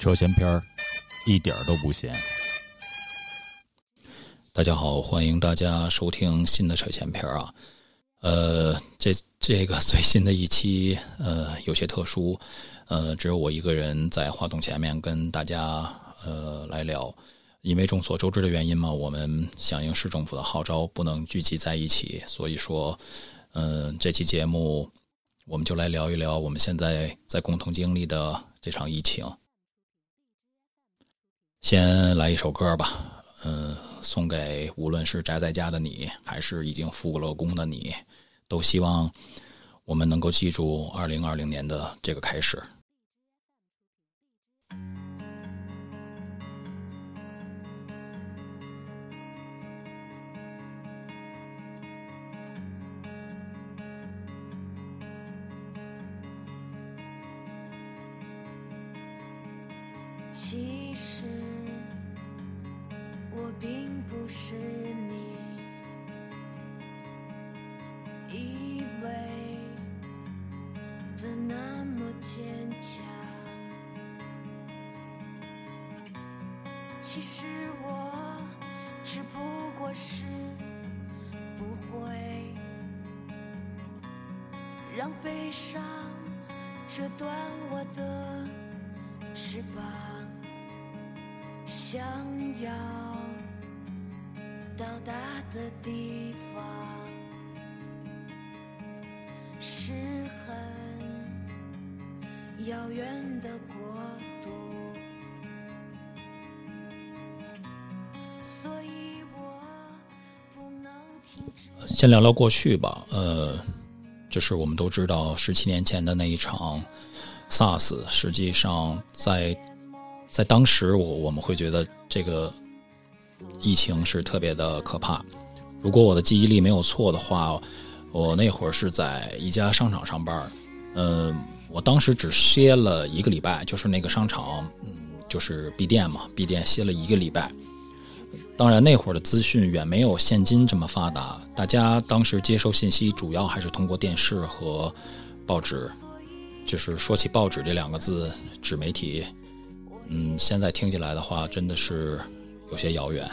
车闲篇儿，一点儿都不闲。大家好，欢迎大家收听新的车闲篇儿啊。呃，这这个最新的一期，呃，有些特殊，呃，只有我一个人在话筒前面跟大家呃来聊。因为众所周知的原因嘛，我们响应市政府的号召，不能聚集在一起，所以说，嗯，这期节目我们就来聊一聊我们现在在共同经历的这场疫情。先来一首歌吧，嗯，送给无论是宅在家的你，还是已经复了工的你，都希望我们能够记住二零二零年的这个开始。不过是不会让悲伤折断我的翅膀。想要到达的地方是很遥远的国先聊聊过去吧，呃，就是我们都知道，十七年前的那一场 SARS，实际上在。在当时，我我们会觉得这个疫情是特别的可怕。如果我的记忆力没有错的话，我那会儿是在一家商场上班，嗯，我当时只歇了一个礼拜，就是那个商场，嗯，就是闭店嘛，闭店歇了一个礼拜。当然，那会儿的资讯远没有现今这么发达，大家当时接收信息主要还是通过电视和报纸。就是说起报纸这两个字，纸媒体。嗯，现在听起来的话，真的是有些遥远。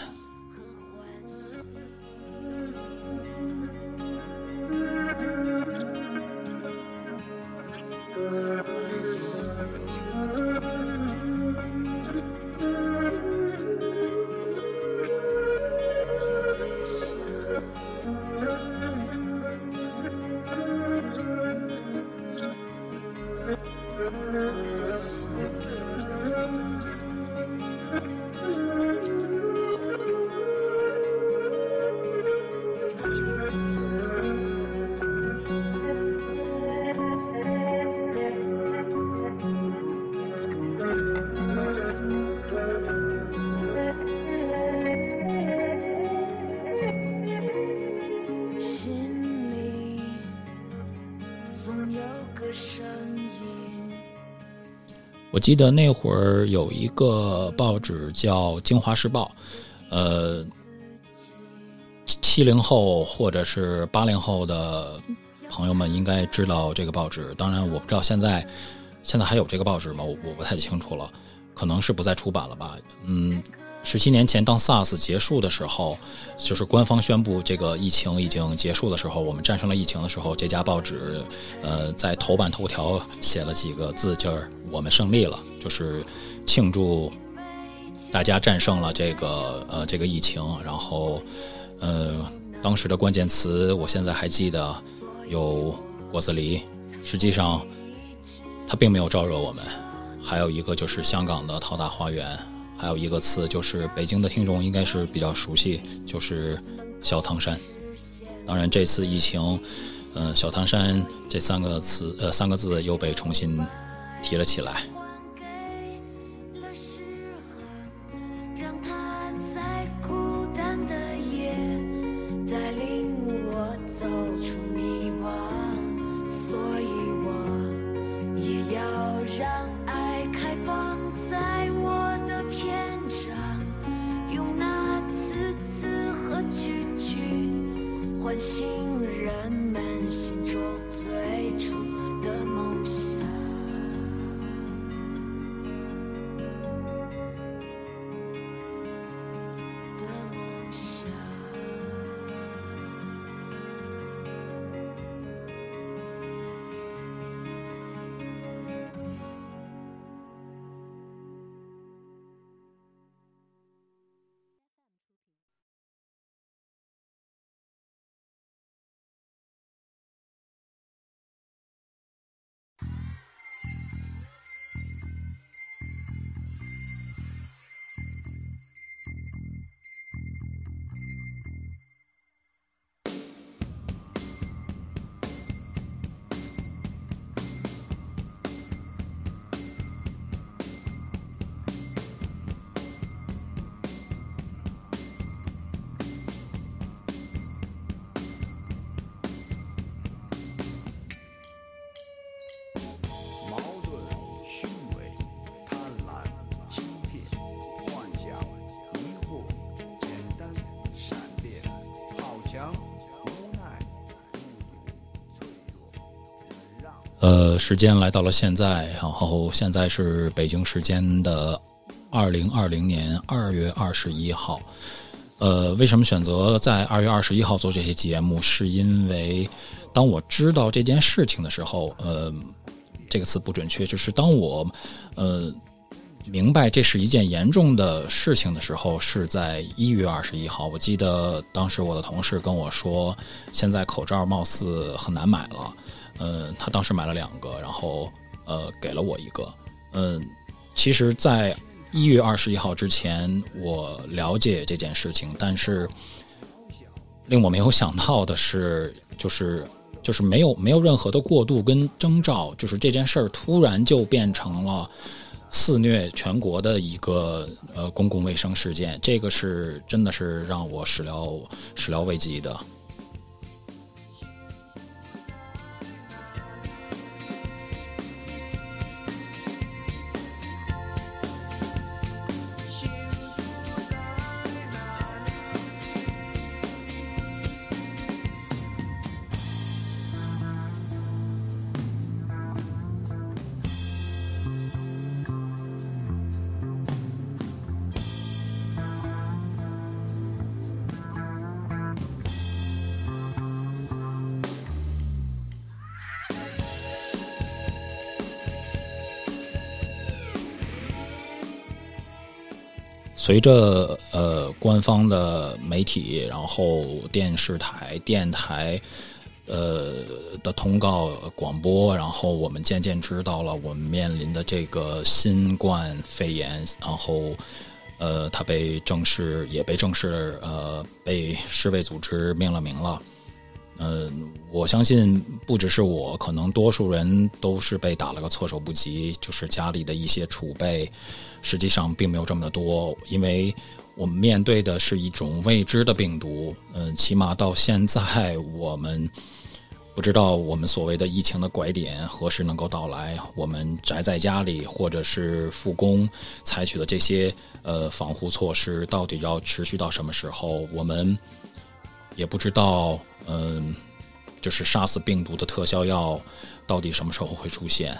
记得那会儿有一个报纸叫《京华时报》，呃，七零后或者是八零后的朋友们应该知道这个报纸。当然，我不知道现在现在还有这个报纸吗？我我不太清楚了，可能是不再出版了吧。嗯。十七年前，当 SARS 结束的时候，就是官方宣布这个疫情已经结束的时候，我们战胜了疫情的时候，这家报纸，呃，在头版头条写了几个字，就是“我们胜利了”，就是庆祝大家战胜了这个呃这个疫情。然后，呃，当时的关键词我现在还记得有果子狸，实际上它并没有招惹我们。还有一个就是香港的淘大花园。还有一个词，就是北京的听众应该是比较熟悉，就是小汤山。当然，这次疫情，嗯，小汤山这三个词，呃，三个字又被重新提了起来。呃，时间来到了现在，然后现在是北京时间的二零二零年二月二十一号。呃，为什么选择在二月二十一号做这些节目？是因为当我知道这件事情的时候，呃，这个词不准确，就是当我呃明白这是一件严重的事情的时候，是在一月二十一号。我记得当时我的同事跟我说，现在口罩貌似很难买了。嗯，他当时买了两个，然后呃给了我一个。嗯，其实，在一月二十一号之前，我了解这件事情，但是令我没有想到的是，就是就是没有没有任何的过渡跟征兆，就是这件事儿突然就变成了肆虐全国的一个呃公共卫生事件，这个是真的是让我始料始料未及的。随着呃官方的媒体，然后电视台、电台，呃的通告广播，然后我们渐渐知道了我们面临的这个新冠肺炎，然后呃它被正式也被正式呃被世卫组织命了名了。嗯，我相信不只是我，可能多数人都是被打了个措手不及，就是家里的一些储备。实际上并没有这么的多，因为我们面对的是一种未知的病毒。嗯，起码到现在，我们不知道我们所谓的疫情的拐点何时能够到来。我们宅在家里，或者是复工，采取的这些呃防护措施，到底要持续到什么时候？我们也不知道。嗯，就是杀死病毒的特效药，到底什么时候会出现？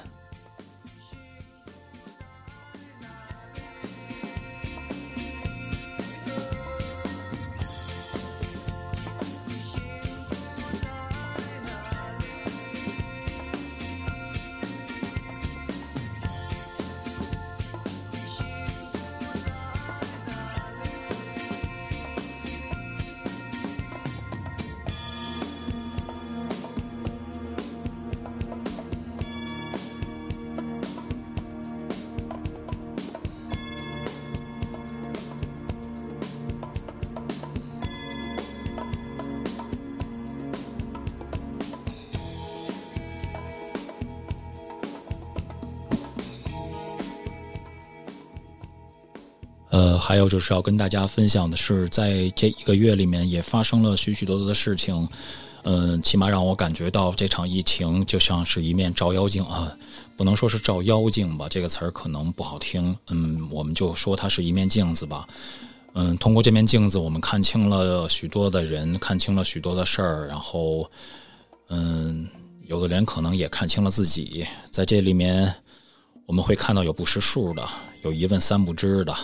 呃，还有就是要跟大家分享的是，在这一个月里面也发生了许许多多的事情，嗯，起码让我感觉到这场疫情就像是一面照妖镜啊，不能说是照妖镜吧，这个词儿可能不好听，嗯，我们就说它是一面镜子吧，嗯，通过这面镜子，我们看清了许多的人，看清了许多的事儿，然后，嗯，有的人可能也看清了自己，在这里面，我们会看到有不识数的，有一问三不知的。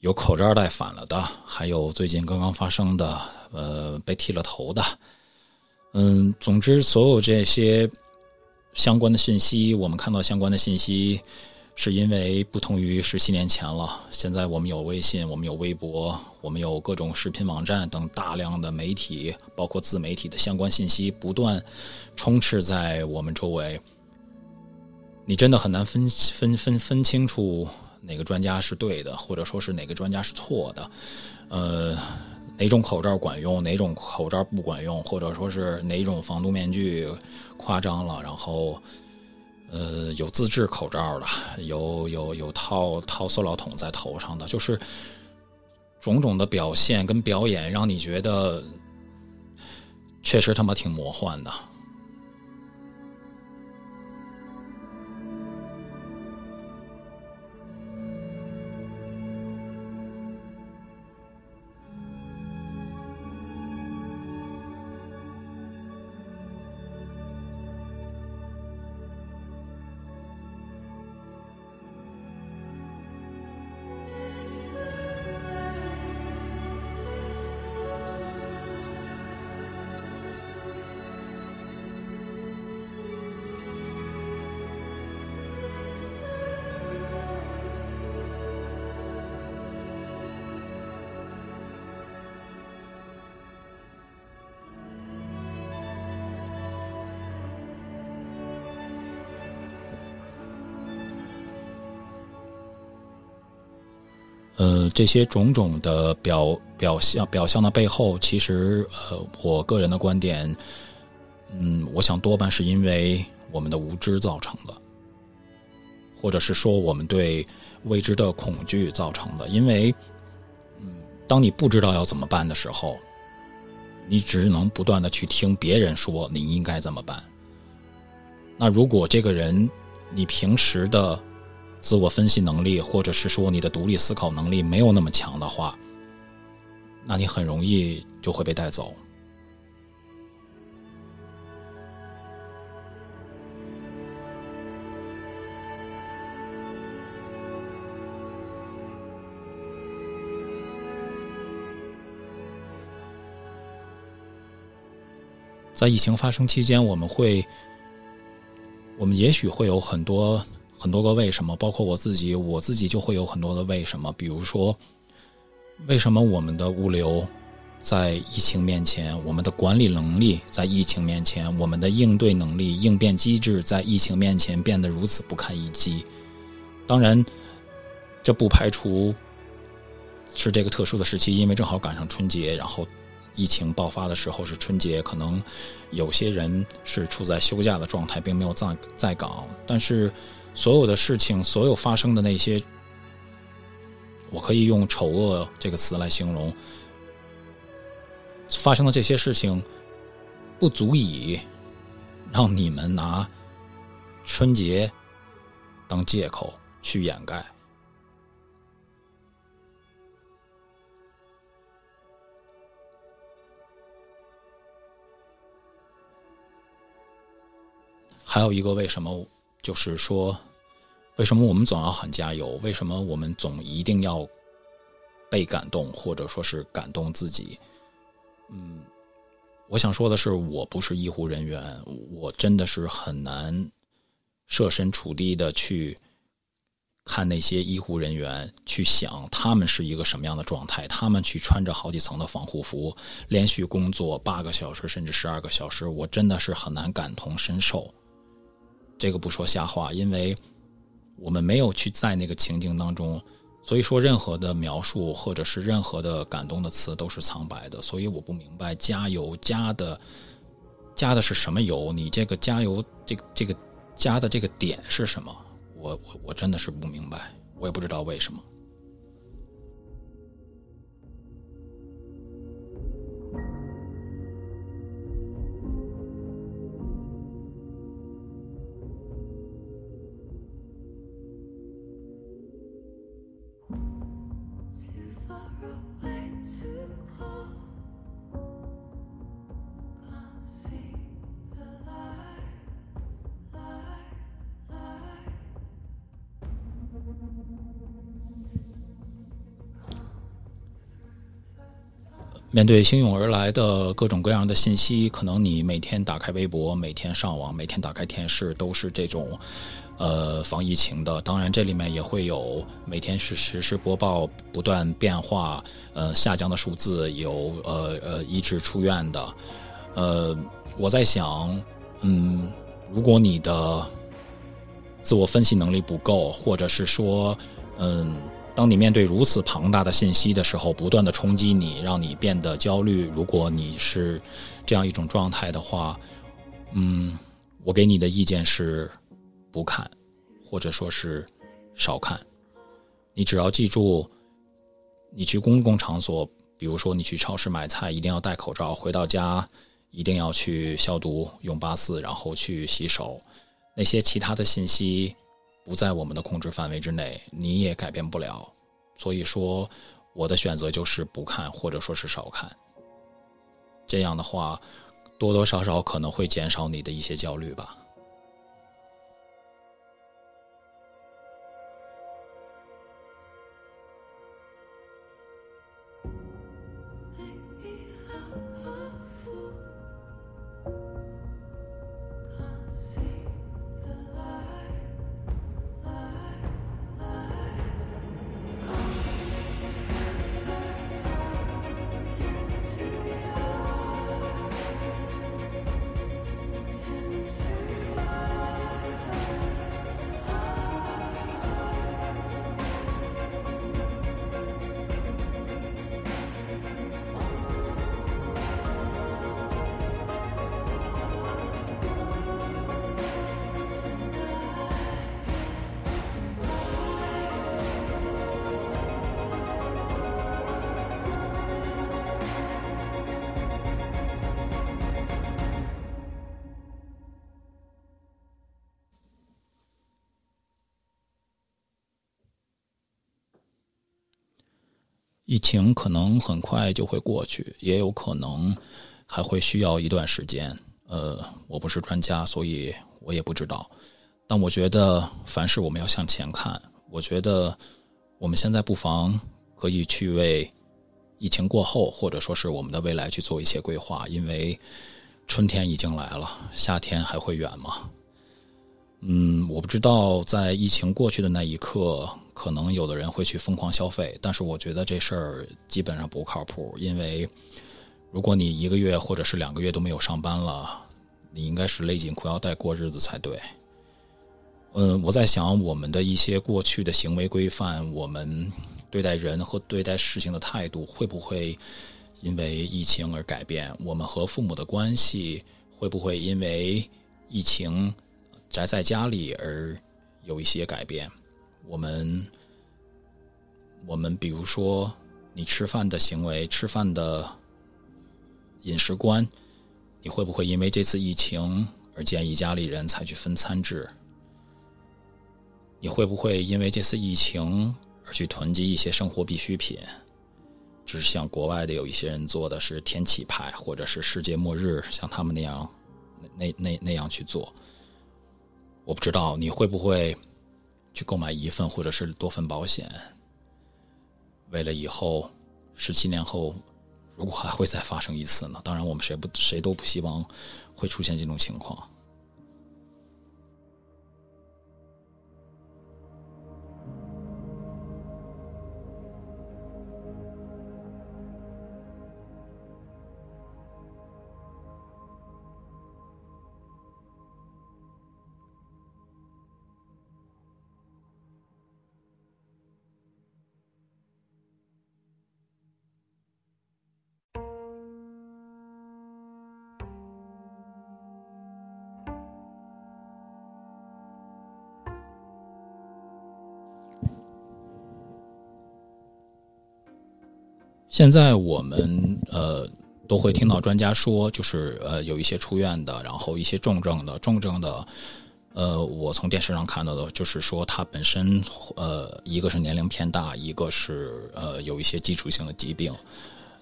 有口罩戴反了的，还有最近刚刚发生的，呃，被剃了头的，嗯，总之，所有这些相关的信息，我们看到相关的信息，是因为不同于十七年前了。现在我们有微信，我们有微博，我们有各种视频网站等大量的媒体，包括自媒体的相关信息不断充斥在我们周围，你真的很难分分分分清楚。哪个专家是对的，或者说是哪个专家是错的？呃，哪种口罩管用，哪种口罩不管用，或者说是哪种防毒面具夸张了？然后，呃，有自制口罩的，有有有套套塑料桶在头上的，就是种种的表现跟表演，让你觉得确实他妈挺魔幻的。呃，这些种种的表表象表象的背后，其实呃，我个人的观点，嗯，我想多半是因为我们的无知造成的，或者是说我们对未知的恐惧造成的。因为，嗯，当你不知道要怎么办的时候，你只能不断的去听别人说你应该怎么办。那如果这个人，你平时的。自我分析能力，或者是说你的独立思考能力没有那么强的话，那你很容易就会被带走。在疫情发生期间，我们会，我们也许会有很多。很多个为什么，包括我自己，我自己就会有很多的为什么。比如说，为什么我们的物流在疫情面前，我们的管理能力在疫情面前，我们的应对能力、应变机制在疫情面前变得如此不堪一击？当然，这不排除是这个特殊的时期，因为正好赶上春节，然后。疫情爆发的时候是春节，可能有些人是处在休假的状态，并没有在在岗。但是，所有的事情，所有发生的那些，我可以用丑恶这个词来形容。发生的这些事情，不足以让你们拿春节当借口去掩盖。还有一个为什么，就是说，为什么我们总要喊加油？为什么我们总一定要被感动，或者说是感动自己？嗯，我想说的是，我不是医护人员，我真的是很难设身处地的去看那些医护人员，去想他们是一个什么样的状态。他们去穿着好几层的防护服，连续工作八个小时甚至十二个小时，我真的是很难感同身受。这个不说瞎话，因为我们没有去在那个情境当中，所以说任何的描述或者是任何的感动的词都是苍白的。所以我不明白加油加的加的是什么油？你这个加油这个这个加的这个点是什么？我我我真的是不明白，我也不知道为什么。面对汹涌而来的各种各样的信息，可能你每天打开微博，每天上网，每天打开电视，都是这种，呃，防疫情的。当然，这里面也会有每天是实时播报不断变化，呃，下降的数字，有呃呃医治出院的。呃，我在想，嗯，如果你的自我分析能力不够，或者是说，嗯。当你面对如此庞大的信息的时候，不断的冲击你，让你变得焦虑。如果你是这样一种状态的话，嗯，我给你的意见是不看，或者说是少看。你只要记住，你去公共场所，比如说你去超市买菜，一定要戴口罩；回到家一定要去消毒，用八四，然后去洗手。那些其他的信息。不在我们的控制范围之内，你也改变不了。所以说，我的选择就是不看，或者说是少看。这样的话，多多少少可能会减少你的一些焦虑吧。疫情可能很快就会过去，也有可能还会需要一段时间。呃，我不是专家，所以我也不知道。但我觉得，凡事我们要向前看。我觉得，我们现在不妨可以去为疫情过后，或者说是我们的未来去做一些规划，因为春天已经来了，夏天还会远吗？嗯，我不知道，在疫情过去的那一刻，可能有的人会去疯狂消费，但是我觉得这事儿基本上不靠谱，因为如果你一个月或者是两个月都没有上班了，你应该是勒紧裤腰带过日子才对。嗯，我在想我们的一些过去的行为规范，我们对待人和对待事情的态度，会不会因为疫情而改变？我们和父母的关系会不会因为疫情宅在家里而有一些改变？我们，我们比如说你吃饭的行为、吃饭的饮食观，你会不会因为这次疫情而建议家里人采取分餐制？你会不会因为这次疫情而去囤积一些生活必需品？就是像国外的有一些人做的是天气派，或者是世界末日，像他们那样，那那那样去做。我不知道你会不会去购买一份或者是多份保险，为了以后十七年后如果还会再发生一次呢？当然，我们谁不谁都不希望会出现这种情况。现在我们呃都会听到专家说，就是呃有一些出院的，然后一些重症的，重症的，呃，我从电视上看到的，就是说他本身呃一个是年龄偏大，一个是呃有一些基础性的疾病，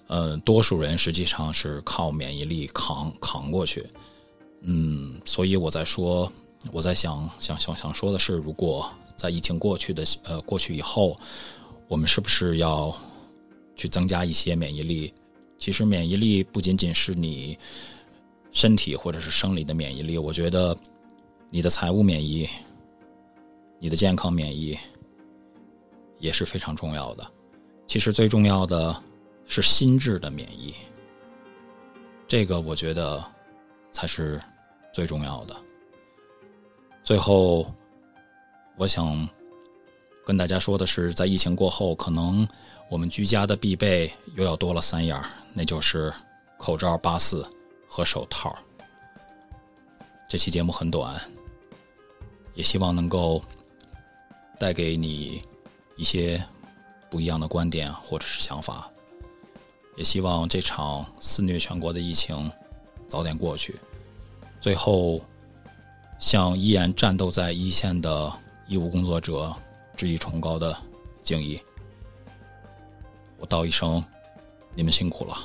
呃，多数人实际上是靠免疫力扛扛过去，嗯，所以我在说，我在想想想想说的是，如果在疫情过去的呃过去以后，我们是不是要？去增加一些免疫力，其实免疫力不仅仅是你身体或者是生理的免疫力，我觉得你的财务免疫、你的健康免疫也是非常重要的。其实最重要的是心智的免疫，这个我觉得才是最重要的。最后，我想跟大家说的是，在疫情过后，可能。我们居家的必备又要多了三样，那就是口罩、八四和手套。这期节目很短，也希望能够带给你一些不一样的观点或者是想法。也希望这场肆虐全国的疫情早点过去。最后，向依然战斗在一线的医务工作者致以崇高的敬意。道一声，你们辛苦了。